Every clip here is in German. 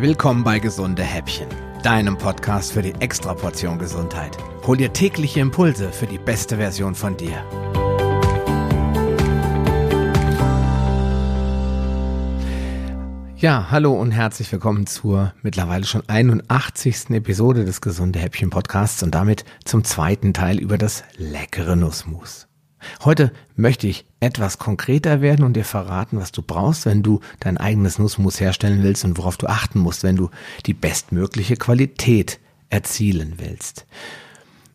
Willkommen bei Gesunde Häppchen, deinem Podcast für die Extraportion Gesundheit. Hol dir tägliche Impulse für die beste Version von dir. Ja, hallo und herzlich willkommen zur mittlerweile schon 81. Episode des Gesunde Häppchen Podcasts und damit zum zweiten Teil über das leckere Nussmus. Heute möchte ich etwas konkreter werden und dir verraten, was du brauchst, wenn du dein eigenes Nussmus herstellen willst und worauf du achten musst, wenn du die bestmögliche Qualität erzielen willst.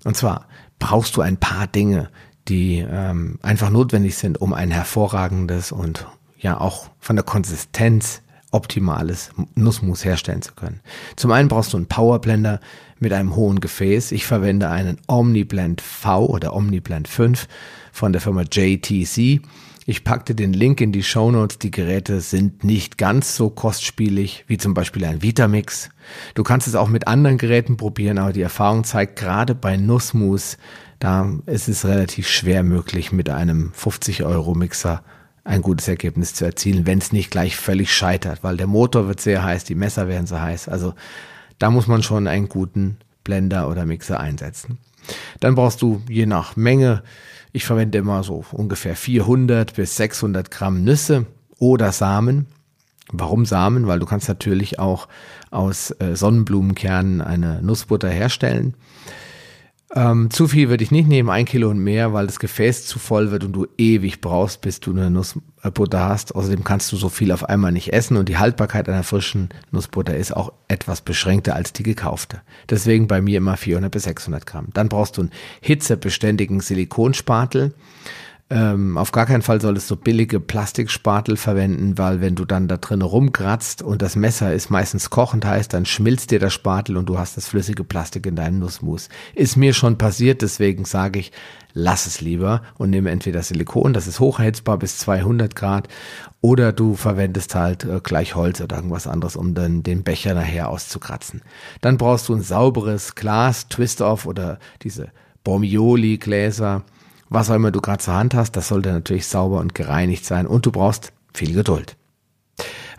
Und zwar brauchst du ein paar Dinge, die ähm, einfach notwendig sind, um ein hervorragendes und ja auch von der Konsistenz optimales Nussmus herstellen zu können. Zum einen brauchst du einen Powerblender mit einem hohen Gefäß. Ich verwende einen Omniblend V oder Omniblend 5 von der Firma JTC. Ich packte den Link in die Show Notes. Die Geräte sind nicht ganz so kostspielig wie zum Beispiel ein Vitamix. Du kannst es auch mit anderen Geräten probieren, aber die Erfahrung zeigt gerade bei Nussmus, da ist es relativ schwer möglich mit einem 50 Euro Mixer ein gutes Ergebnis zu erzielen, wenn es nicht gleich völlig scheitert, weil der Motor wird sehr heiß, die Messer werden so heiß. Also da muss man schon einen guten Blender oder Mixer einsetzen. Dann brauchst du je nach Menge, ich verwende immer so ungefähr 400 bis 600 Gramm Nüsse oder Samen. Warum Samen? Weil du kannst natürlich auch aus äh, Sonnenblumenkernen eine Nussbutter herstellen. Ähm, zu viel würde ich nicht nehmen, ein Kilo und mehr, weil das Gefäß zu voll wird und du ewig brauchst, bis du eine Nussbutter hast. Außerdem kannst du so viel auf einmal nicht essen und die Haltbarkeit einer frischen Nussbutter ist auch etwas beschränkter als die gekaufte. Deswegen bei mir immer 400 bis 600 Gramm. Dann brauchst du einen hitzebeständigen Silikonspatel. Ähm, auf gar keinen Fall solltest du billige Plastikspatel verwenden, weil wenn du dann da drin rumkratzt und das Messer ist meistens kochend heiß, dann schmilzt dir der Spatel und du hast das flüssige Plastik in deinem Nussmus. Ist mir schon passiert, deswegen sage ich, lass es lieber und nimm entweder Silikon, das ist hochheizbar bis 200 Grad, oder du verwendest halt äh, gleich Holz oder irgendwas anderes, um dann den Becher nachher auszukratzen. Dann brauchst du ein sauberes Glas, Twist-Off oder diese Bormioli-Gläser was auch immer du gerade zur Hand hast, das sollte natürlich sauber und gereinigt sein und du brauchst viel Geduld.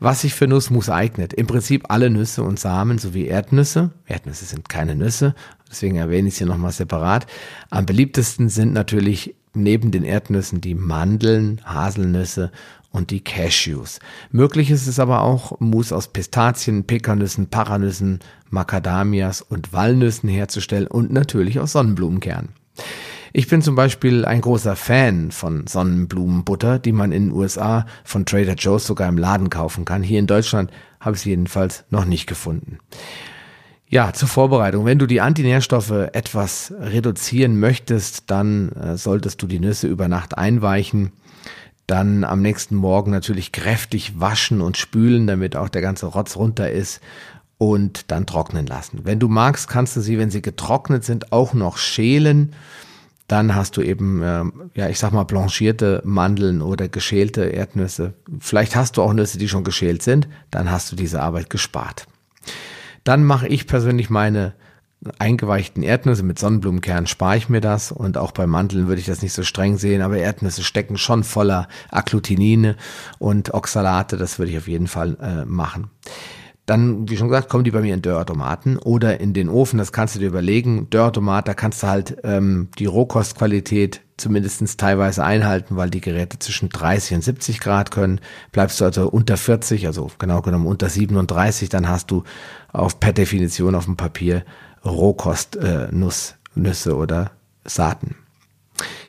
Was sich für Nussmus eignet, im Prinzip alle Nüsse und Samen sowie Erdnüsse. Erdnüsse sind keine Nüsse, deswegen erwähne ich sie nochmal separat. Am beliebtesten sind natürlich neben den Erdnüssen die Mandeln, Haselnüsse und die Cashews. Möglich ist es aber auch, Mus aus Pistazien, Pekannüssen, Paranüssen, Macadamias und Walnüssen herzustellen und natürlich aus Sonnenblumenkernen. Ich bin zum Beispiel ein großer Fan von Sonnenblumenbutter, die man in den USA von Trader Joe's sogar im Laden kaufen kann. Hier in Deutschland habe ich sie jedenfalls noch nicht gefunden. Ja, zur Vorbereitung. Wenn du die Antinährstoffe etwas reduzieren möchtest, dann äh, solltest du die Nüsse über Nacht einweichen. Dann am nächsten Morgen natürlich kräftig waschen und spülen, damit auch der ganze Rotz runter ist und dann trocknen lassen. Wenn du magst, kannst du sie, wenn sie getrocknet sind, auch noch schälen dann hast du eben, äh, ja, ich sag mal, blanchierte Mandeln oder geschälte Erdnüsse. Vielleicht hast du auch Nüsse, die schon geschält sind. Dann hast du diese Arbeit gespart. Dann mache ich persönlich meine eingeweichten Erdnüsse mit Sonnenblumenkernen spare ich mir das und auch bei Mandeln würde ich das nicht so streng sehen, aber Erdnüsse stecken schon voller Agglutinine und Oxalate, das würde ich auf jeden Fall äh, machen. Dann, wie schon gesagt, kommen die bei mir in Dörrautomaten oder in den Ofen. Das kannst du dir überlegen. Dörrautomat, da kannst du halt ähm, die Rohkostqualität zumindestens teilweise einhalten, weil die Geräte zwischen 30 und 70 Grad können. Bleibst du also unter 40, also genau genommen unter 37, dann hast du auf per Definition auf dem Papier Rohkost äh, Nuss, Nüsse oder Saaten.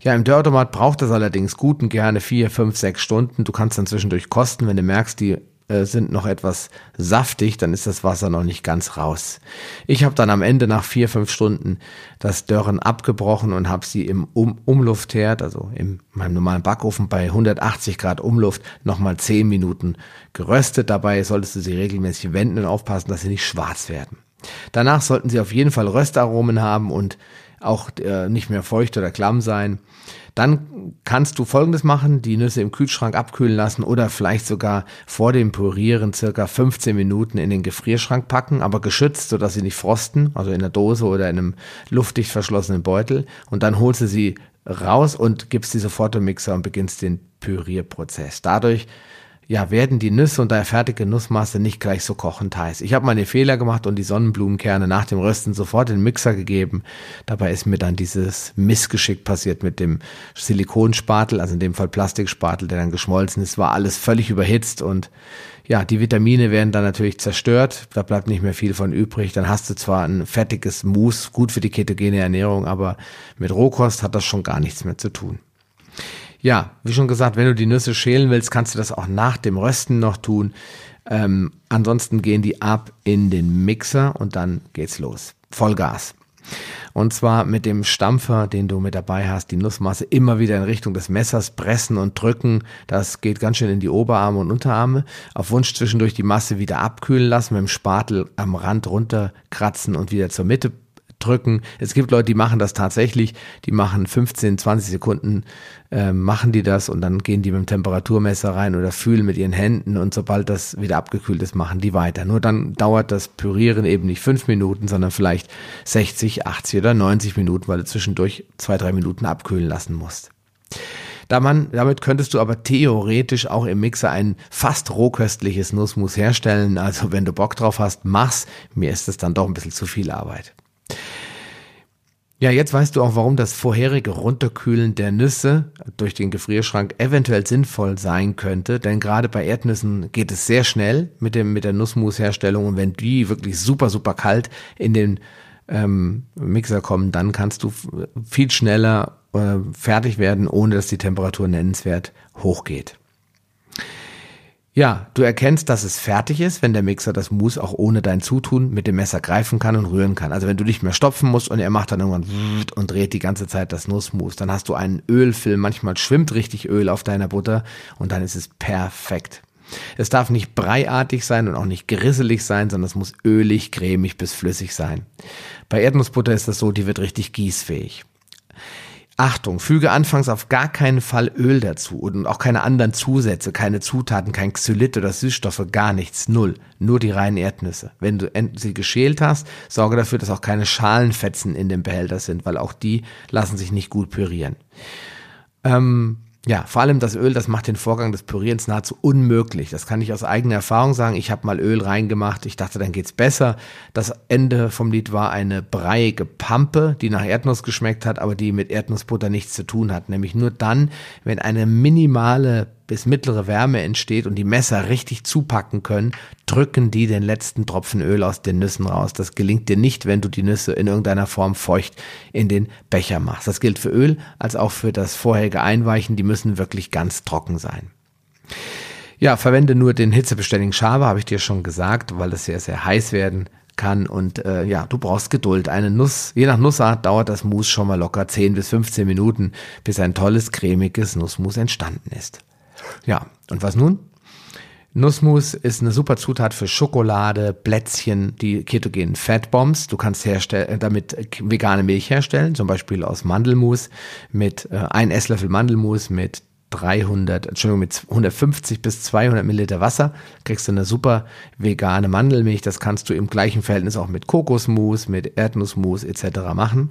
Ja, im Dörrautomat braucht das allerdings gut und gerne vier, fünf, sechs Stunden. Du kannst dann zwischendurch kosten, wenn du merkst, die sind noch etwas saftig, dann ist das Wasser noch nicht ganz raus. Ich habe dann am Ende nach vier, fünf Stunden das Dörren abgebrochen und habe sie im um Umluftherd, also in meinem normalen Backofen bei 180 Grad Umluft, nochmal zehn Minuten geröstet. Dabei solltest du sie regelmäßig wenden und aufpassen, dass sie nicht schwarz werden. Danach sollten sie auf jeden Fall Röstaromen haben und auch äh, nicht mehr feucht oder klamm sein. Dann kannst du folgendes machen, die Nüsse im Kühlschrank abkühlen lassen oder vielleicht sogar vor dem Pürieren circa 15 Minuten in den Gefrierschrank packen, aber geschützt, sodass sie nicht frosten, also in der Dose oder in einem luftdicht verschlossenen Beutel. Und dann holst du sie raus und gibst sie sofort im Mixer und beginnst den Pürierprozess. Dadurch ja, werden die Nüsse und der fertige Nussmasse nicht gleich so kochend heiß. Ich habe den Fehler gemacht und die Sonnenblumenkerne nach dem Rösten sofort in den Mixer gegeben. Dabei ist mir dann dieses Missgeschick passiert mit dem Silikonspatel, also in dem Fall Plastikspatel, der dann geschmolzen ist, war alles völlig überhitzt und ja, die Vitamine werden dann natürlich zerstört, da bleibt nicht mehr viel von übrig. Dann hast du zwar ein fertiges Mousse, gut für die ketogene Ernährung, aber mit Rohkost hat das schon gar nichts mehr zu tun. Ja, wie schon gesagt, wenn du die Nüsse schälen willst, kannst du das auch nach dem Rösten noch tun. Ähm, ansonsten gehen die ab in den Mixer und dann geht's los. Vollgas. Und zwar mit dem Stampfer, den du mit dabei hast, die Nussmasse immer wieder in Richtung des Messers pressen und drücken. Das geht ganz schön in die Oberarme und Unterarme. Auf Wunsch zwischendurch die Masse wieder abkühlen lassen, mit dem Spatel am Rand runterkratzen und wieder zur Mitte drücken. Es gibt Leute, die machen das tatsächlich, die machen 15, 20 Sekunden, äh, machen die das und dann gehen die mit dem Temperaturmesser rein oder fühlen mit ihren Händen und sobald das wieder abgekühlt ist, machen die weiter. Nur dann dauert das Pürieren eben nicht fünf Minuten, sondern vielleicht 60, 80 oder 90 Minuten, weil du zwischendurch zwei, drei Minuten abkühlen lassen musst. Da man, damit könntest du aber theoretisch auch im Mixer ein fast rohköstliches Nussmus herstellen. Also wenn du Bock drauf hast, mach's. Mir ist es dann doch ein bisschen zu viel Arbeit. Ja, jetzt weißt du auch, warum das vorherige Runterkühlen der Nüsse durch den Gefrierschrank eventuell sinnvoll sein könnte, denn gerade bei Erdnüssen geht es sehr schnell mit dem mit der Nussmusherstellung und wenn die wirklich super super kalt in den ähm, Mixer kommen, dann kannst du viel schneller äh, fertig werden, ohne dass die Temperatur nennenswert hochgeht. Ja, du erkennst, dass es fertig ist, wenn der Mixer das Mousse auch ohne dein Zutun mit dem Messer greifen kann und rühren kann. Also wenn du nicht mehr stopfen musst und er macht dann irgendwann und dreht die ganze Zeit das Nussmus, dann hast du einen Ölfilm. Manchmal schwimmt richtig Öl auf deiner Butter und dann ist es perfekt. Es darf nicht breiartig sein und auch nicht grisselig sein, sondern es muss ölig, cremig bis flüssig sein. Bei Erdnussbutter ist das so, die wird richtig gießfähig. Achtung, füge anfangs auf gar keinen Fall Öl dazu und auch keine anderen Zusätze, keine Zutaten, kein Xylit oder Süßstoffe, gar nichts, null. Nur die reinen Erdnüsse. Wenn du sie geschält hast, sorge dafür, dass auch keine Schalenfetzen in dem Behälter sind, weil auch die lassen sich nicht gut pürieren. Ähm, ja, vor allem das Öl, das macht den Vorgang des Pürierens nahezu unmöglich. Das kann ich aus eigener Erfahrung sagen. Ich habe mal Öl reingemacht. Ich dachte, dann geht's besser. Das Ende vom Lied war eine breiige Pampe, die nach Erdnuss geschmeckt hat, aber die mit Erdnussbutter nichts zu tun hat. Nämlich nur dann, wenn eine minimale bis mittlere Wärme entsteht und die Messer richtig zupacken können, drücken die den letzten Tropfen Öl aus den Nüssen raus. Das gelingt dir nicht, wenn du die Nüsse in irgendeiner Form feucht in den Becher machst. Das gilt für Öl als auch für das vorherige Einweichen. Die müssen wirklich ganz trocken sein. Ja, verwende nur den hitzebeständigen Schaber, habe ich dir schon gesagt, weil es sehr, sehr heiß werden kann. Und äh, ja, du brauchst Geduld. Eine Nuss, je nach Nussart dauert das Mousse schon mal locker 10 bis 15 Minuten, bis ein tolles, cremiges Nussmus entstanden ist. Ja, und was nun? Nussmus ist eine super Zutat für Schokolade, Plätzchen, die ketogenen Fatbombs. Du kannst äh, damit vegane Milch herstellen, zum Beispiel aus Mandelmus mit äh, ein Esslöffel Mandelmus mit 300, Entschuldigung, mit 150 bis 200 Milliliter Wasser kriegst du eine super vegane Mandelmilch. Das kannst du im gleichen Verhältnis auch mit Kokosmus, mit Erdnussmus etc. machen.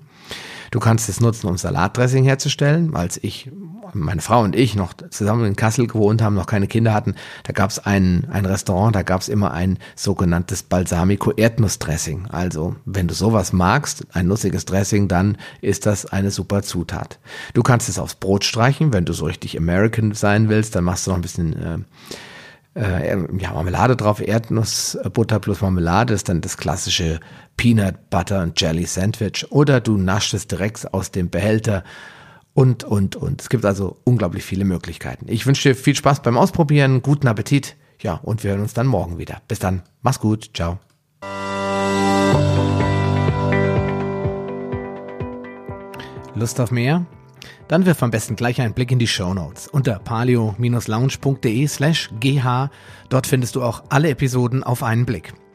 Du kannst es nutzen, um Salatdressing herzustellen. Als ich, meine Frau und ich noch zusammen in Kassel gewohnt haben, noch keine Kinder hatten, da gab es ein, ein Restaurant, da gab es immer ein sogenanntes Balsamico Erdnussdressing. Also, wenn du sowas magst, ein nussiges Dressing, dann ist das eine super Zutat. Du kannst es aufs Brot streichen, wenn du so richtig American sein willst, dann machst du noch ein bisschen äh, äh, ja, Marmelade drauf, Erdnussbutter plus Marmelade ist dann das klassische Peanut Butter und Jelly Sandwich. Oder du naschst es direkt aus dem Behälter und, und, und. Es gibt also unglaublich viele Möglichkeiten. Ich wünsche dir viel Spaß beim Ausprobieren, guten Appetit. Ja, und wir hören uns dann morgen wieder. Bis dann. Mach's gut. Ciao. Lust auf mehr? Dann wirf am besten gleich einen Blick in die Show Notes unter palio-lounge.de slash gh. Dort findest du auch alle Episoden auf einen Blick.